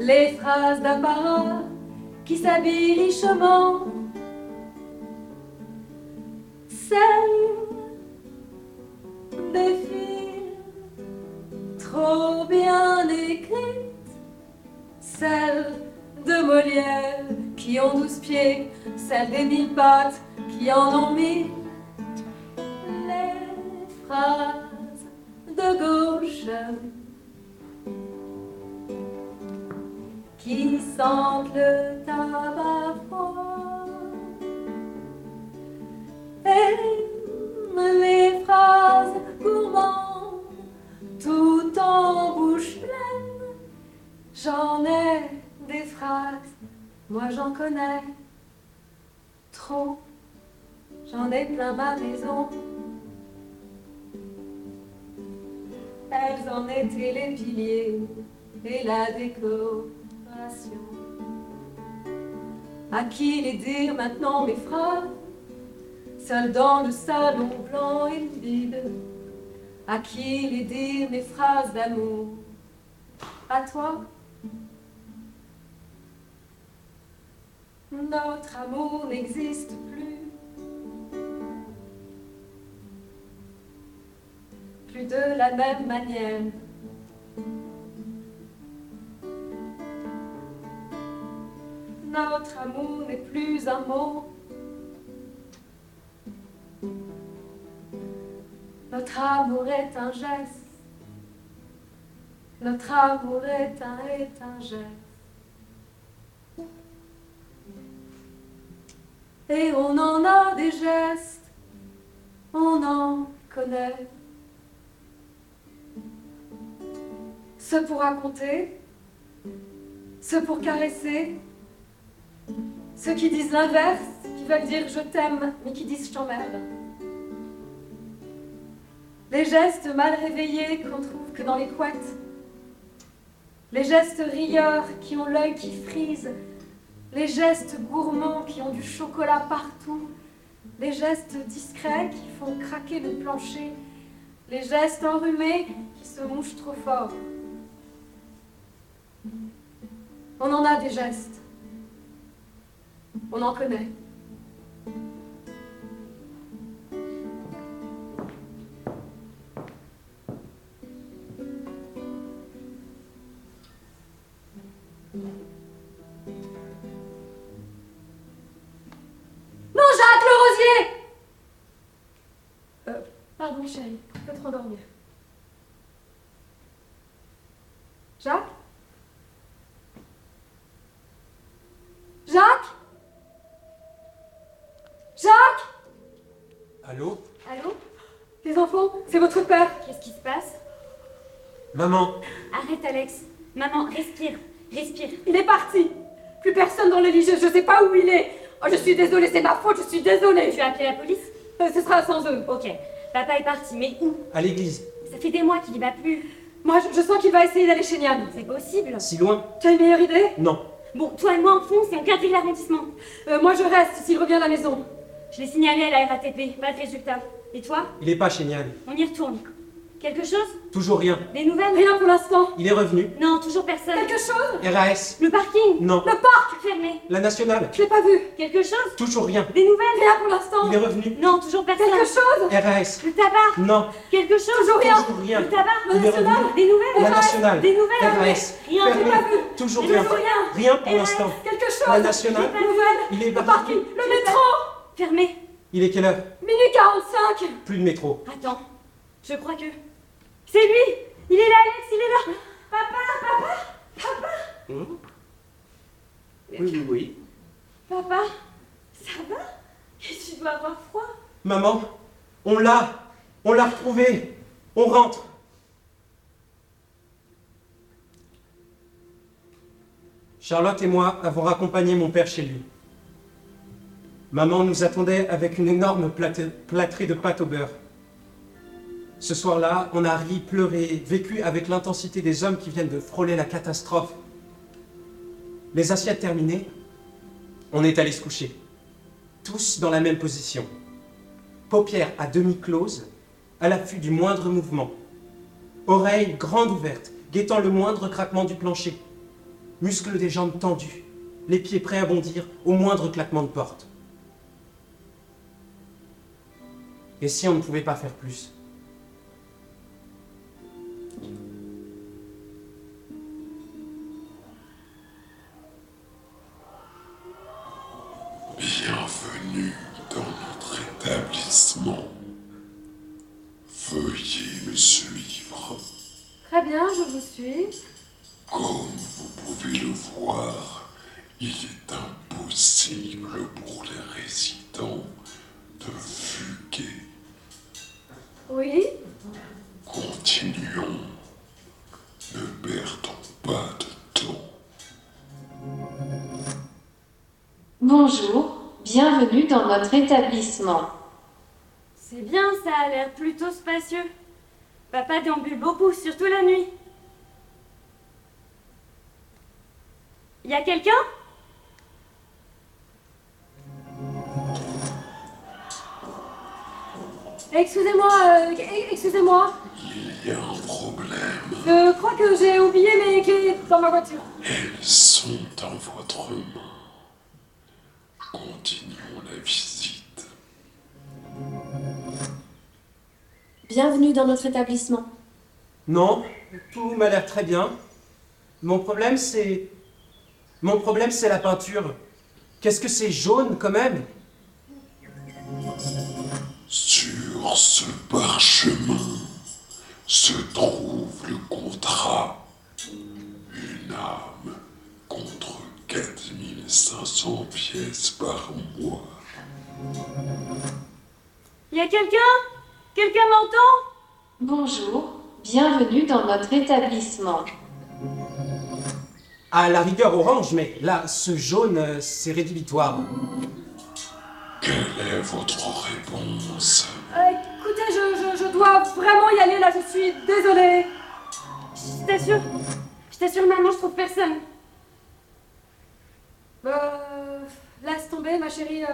Les phrases d'apparat qui s'habillent richement. Celles des filles trop bien écrites. Celles de Molière qui ont douze pieds. Celles des mille pattes qui en ont mille les phrases de gauche qui sentent le tabac froid. Et les phrases gourmandes tout en bouche pleine. J'en ai des phrases moi j'en connais trop. J'en ai plein ma maison. Elles en étaient les piliers et la décoration. À qui les dire maintenant mes phrases? Seul dans le salon blanc et vide. À qui les dire mes phrases d'amour? À toi Notre amour n'existe plus. plus de la même manière. Notre amour n'est plus un mot. Notre amour est un geste Notre amour est un, est un geste. Et on en a des gestes, on en connaît. Ceux pour raconter, ceux pour caresser, ceux qui disent l'inverse, qui veulent dire je t'aime, mais qui disent je t'emmerde. Les gestes mal réveillés qu'on trouve que dans les couettes. Les gestes rieurs qui ont l'œil qui frise. Les gestes gourmands qui ont du chocolat partout. Les gestes discrets qui font craquer le plancher. Les gestes enrhumés qui se mouchent trop fort. On en a des gestes. On en connaît. Non, Jacques, le rosier euh, Pardon, chérie, peut te rendormir. Jacques Jacques? Jacques? Allô Allô Les enfants, c'est votre père. Qu'est-ce qui se passe Maman Arrête, Alex. Maman, respire. Respire. Il est parti. Plus personne dans le lit, je, je sais pas où il est. Oh, je suis désolée, c'est ma faute, je suis désolée. Tu as appelé la police Euh, ce sera sans eux. Ok. Papa est parti, mais où À l'église. Ça fait des mois qu'il y va plus. Moi, je, je sens qu'il va essayer d'aller chez Nian. C'est possible. Si loin Tu as une meilleure idée? Non. Bon, toi et moi on fonce et on quadrille l'arrondissement. Euh, Moi, je reste s'il revient à la maison. Je l'ai signalé à la RATP, pas de résultat. Et toi? Il est pas chez Nian. On y retourne. Quelque chose? Toujours rien. Des nouvelles? Rien pour l'instant. Il est revenu. Non, toujours personne. Quelque chose? RAS Le parking? Non. Le parc Fermé. La nationale Je l'ai pas vu. Quelque chose? Toujours rien. Des nouvelles? Rien pour l'instant. Il est revenu. Non, toujours personne. Quelque chose? RAS Le tabac? Non. Quelque chose? Toujours rien. Toujours rien. Le tabac? Est revenu. Des nouvelles? La nationale. Des nouvelles? RAS. Rien, Fermé. j'ai pas vu. Toujours rien. rien. Rien pour l'instant. Quelque chose? La nationale. Nouvelle Il est Le parking Le métro Fermé. Il est quelle heure? Minuit 45 Plus de métro. Attends, je crois que. C'est lui Il est là, Alex, il est là Papa, papa, Hum Oui, oui, oui. papa Ça va? Qu'est-ce que tu dois avoir froid Maman, on l'a. On l'a retrouvé. On rentre. Charlotte et moi avons raccompagné mon père chez lui. Maman nous attendait avec une énorme plâtrée de pâte au beurre. Ce soir-là, on a ri, pleuré, vécu avec l'intensité des hommes qui viennent de frôler la catastrophe. Les assiettes terminées, on est allé se coucher. Tous dans la même position. Paupières à demi closes, à l'affût du moindre mouvement. Oreilles grandes ouvertes, guettant le moindre craquement du plancher. Muscles des jambes tendus, les pieds prêts à bondir au moindre claquement de porte. Et si on ne pouvait pas faire plus? Bienvenue dans notre établissement. C'est bien, ça a l'air plutôt spacieux. Papa déambule beaucoup, surtout la nuit. Y a quelqu'un? Excusez-moi, euh, excusez-moi. Il y a un problème. Je crois que j'ai oublié mes clés dans ma voiture. Elles sont dans votre main. Bienvenue dans notre établissement. Non, tout m'a l'air très bien. Mon problème, c'est. Mon problème, c'est la peinture. Qu'est-ce que c'est jaune quand même? Sur ce parchemin se trouve le contrat Une âme contre 4500 pièces par mois. Y a quelqu'un? Quelqu'un m'entend? Bonjour, bienvenue dans notre établissement. À la rigueur orange, mais là, ce jaune, euh, c'est rédhibitoire. Quelle est votre réponse? Euh, écoutez, je, je- je dois vraiment y aller là, je suis désolée. Je t'assure. Je t'assure, maman, je trouve personne. Euh, laisse tomber, ma chérie. euh,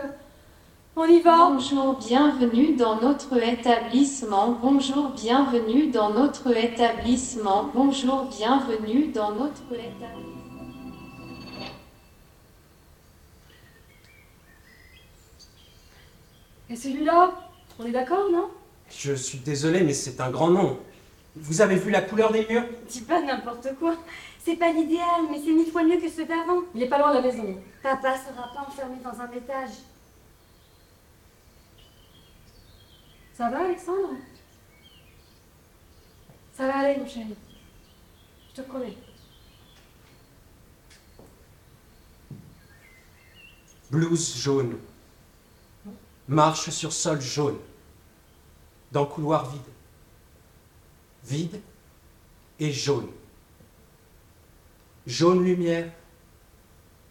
on y va. Bonjour, bienvenue dans notre établissement. Bonjour, bienvenue dans notre établissement. Bonjour, bienvenue dans notre établissement. Et celui-là On est d'accord, non? Je suis désolé, mais c'est un grand nom. Vous avez vu la couleur des murs? Dis pas n'importe quoi. C'est pas l'idéal, mais c'est mille fois mieux que ceux d'avant. Il est pas loin de la maison. Papa sera pas enfermé dans un étage. Ça va, Alexandre? Ça va aller, mon chéri. Je te promets. Blouse jaune. Marche sur sol jaune. Dans couloir vide. Vide et jaune. Jaune lumière.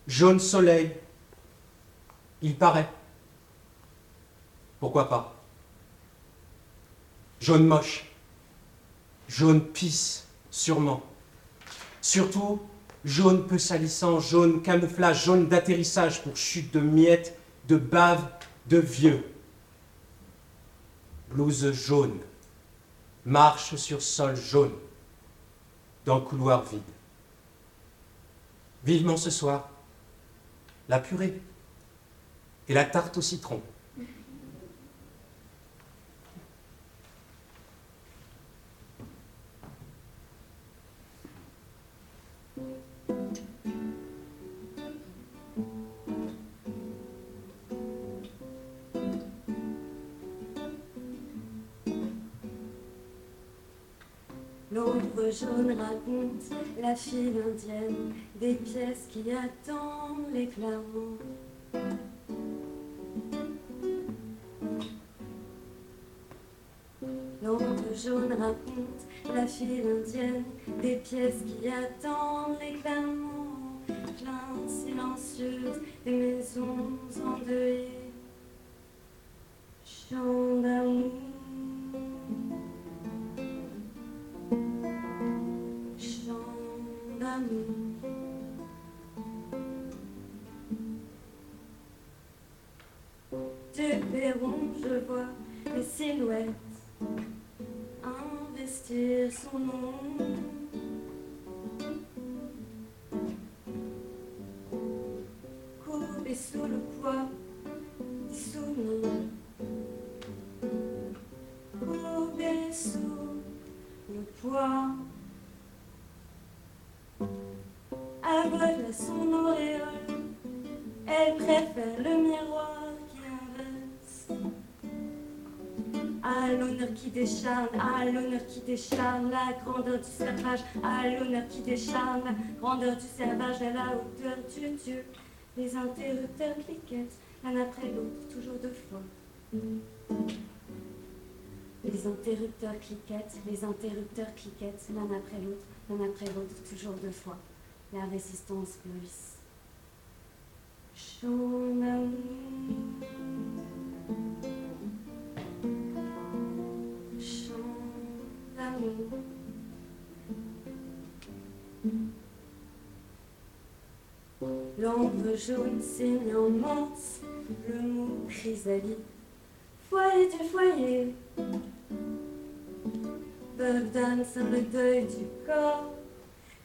Jaune soleil. Il paraît. Pourquoi pas? Jaune moche. Jaune pisse, sûrement. Surtout, jaune peu salissant, jaune camouflage, jaune d'atterrissage pour chute de miettes, de bave, de vieux. Blouse jaune. Marche sur sol jaune. Dans couloir vide. Vivement ce soir, la purée et la tarte au citron. Raconte la file indienne des pièces qui attendent l'éclairement. L'ombre jaune raconte la file indienne des pièces qui attendent l'éclairement. Plein silencieuse des maisons endeuillées. Chant d'amour. D'amour. Du perron, je vois les silhouettes investir son nom. Courbé sous le poids des souvenirs. Courbé sous le poids. Son auréole, elle préfère le miroir qui inverse. À l'honneur qui décharne, à l'honneur qui décharne, la grandeur du servage, à l'honneur qui décharne, la grandeur du servage, à la hauteur du Dieu. Les interrupteurs cliquettent, l'un après l'autre, toujours deux fois. Les interrupteurs cliquettent, les interrupteurs cliquettent, l'un après l'autre, l'un après l'autre, toujours deux fois. La résistance d'amour. L'ombre jaune manse le mot chrysalide. Foyer du foyer. Bogdan sur le deuil du corps.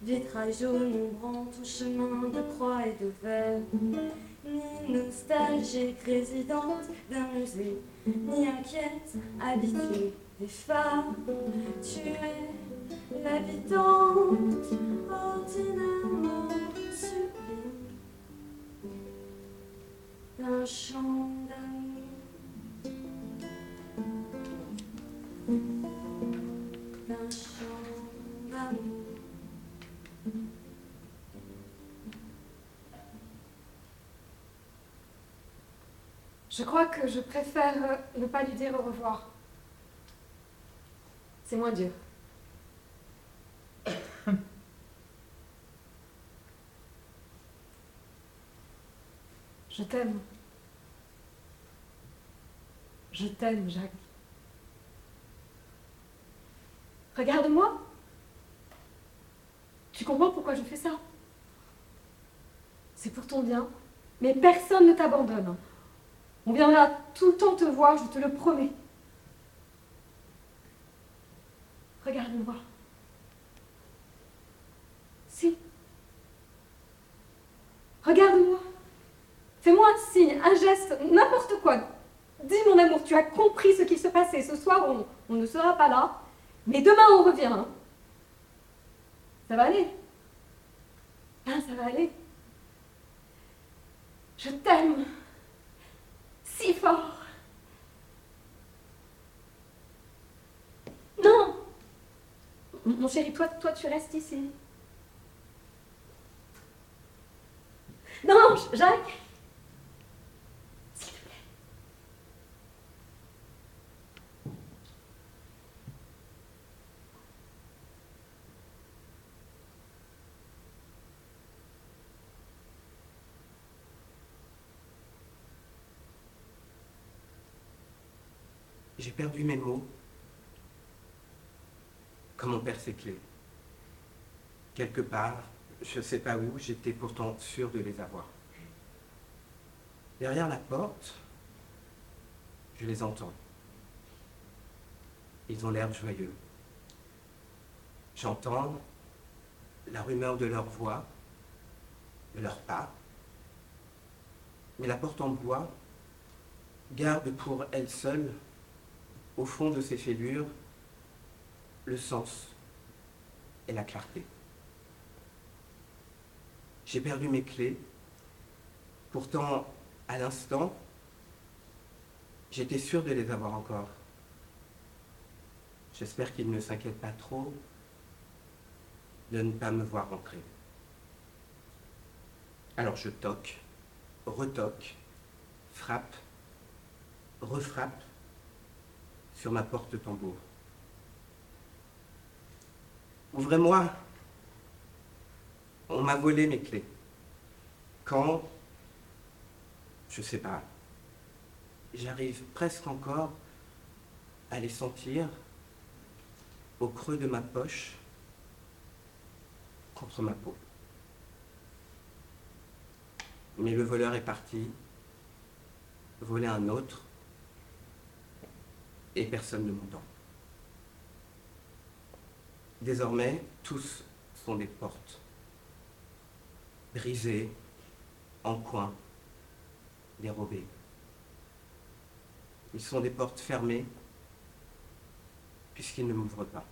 Vitrail jaune ombrant ton chemin de croix et de verre. Ni nostalgique résidente d'un musée, ni inquiète habituée des phares. Tu es l'habitante ordinairement sublime d'un chant d'amour. Je crois que je préfère euh, ne pas lui dire au revoir. C'est moins dur. Je t'aime. Je t'aime, Jacques. Regarde-moi. Tu comprends pourquoi je fais ça? C'est pour ton bien. Mais personne ne t'abandonne. On viendra tout le temps te voir, je te le promets. Regarde-moi. Si. Regarde-moi. Fais-moi un signe, un geste, n'importe quoi. Dis mon amour, tu as compris ce qui se passait. Ce soir, on, ne sera pas là. Mais demain, on revient. hein. Ça va aller. Hein, ça va aller. Je t'aime. Si fort. Non. Mon chéri, toi, toi, tu restes ici. Non, Jacques. Perdu mes mots. Comme mon père ses clés. Quelque part, je ne sais pas où, j'étais pourtant sûr de les avoir. Derrière la porte, je les entends. Ils ont l'air joyeux. J'entends la rumeur de leur voix, de leurs pas. Mais la porte en bois garde pour elle seule, au fond de ses fêlures, le sens et la clarté. J'ai perdu mes clés. Pourtant, à l'instant, j'étais sûr de les avoir encore. J'espère qu'ils ne s'inquiètent pas trop de ne pas me voir rentrer. Alors je toque, retoque, frappe, refrappe sur ma porte tambour. Ouvrez-moi. On m'a volé mes clés. Quand? Je sais pas. J'arrive presque encore à les sentir au creux de ma poche contre ma peau. Mais le voleur est parti, voler un autre, et personne ne m'entend. Désormais, tous sont des portes, brisées, en coin, dérobées. Ils sont des portes fermées, puisqu'ils ne m'ouvrent pas.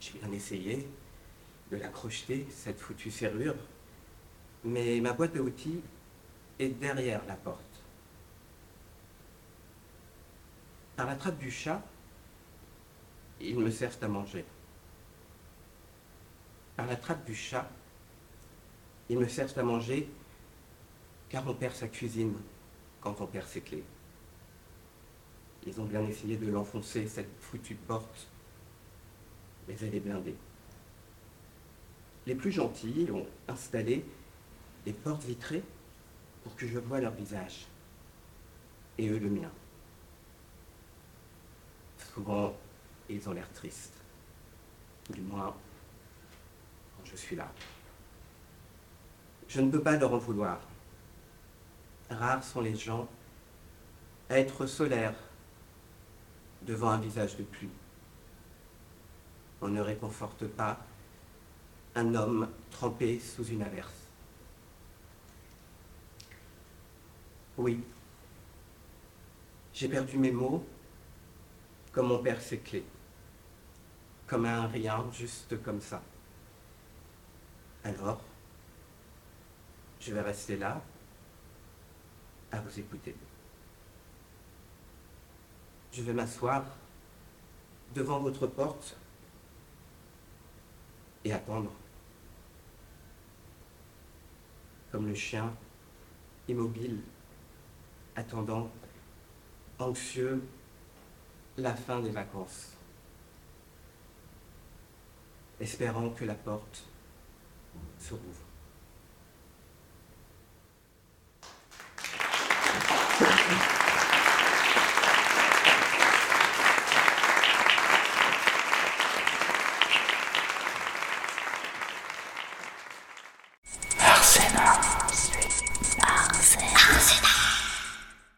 J'ai bien essayé de la crocheter, cette foutue serrure, mais ma boîte à outils est derrière la porte. Par la trappe du chat, ils me servent à manger. Par la trappe du chat, ils me servent à manger car on perd sa cuisine quand on perd ses clés. Ils ont bien essayé de l'enfoncer, cette foutue porte, mais elle est blindée. Les plus gentils ont installé des portes vitrées pour que je voie leur visage, et eux le mien. Souvent, ils ont l'air tristes, du moins quand je suis là. Je ne peux pas leur en vouloir. Rares sont les gens à être solaires devant un visage de pluie. On ne réconforte pas un homme trempé sous une averse. Oui, j'ai perdu mes mots comme on perd ses clés, comme un rien, juste comme ça. Alors, je vais rester là, à vous écouter. Je vais m'asseoir devant votre porte et attendre. Comme le chien, immobile, attendant, anxieux, la fin des vacances, espérant que la porte se rouvre.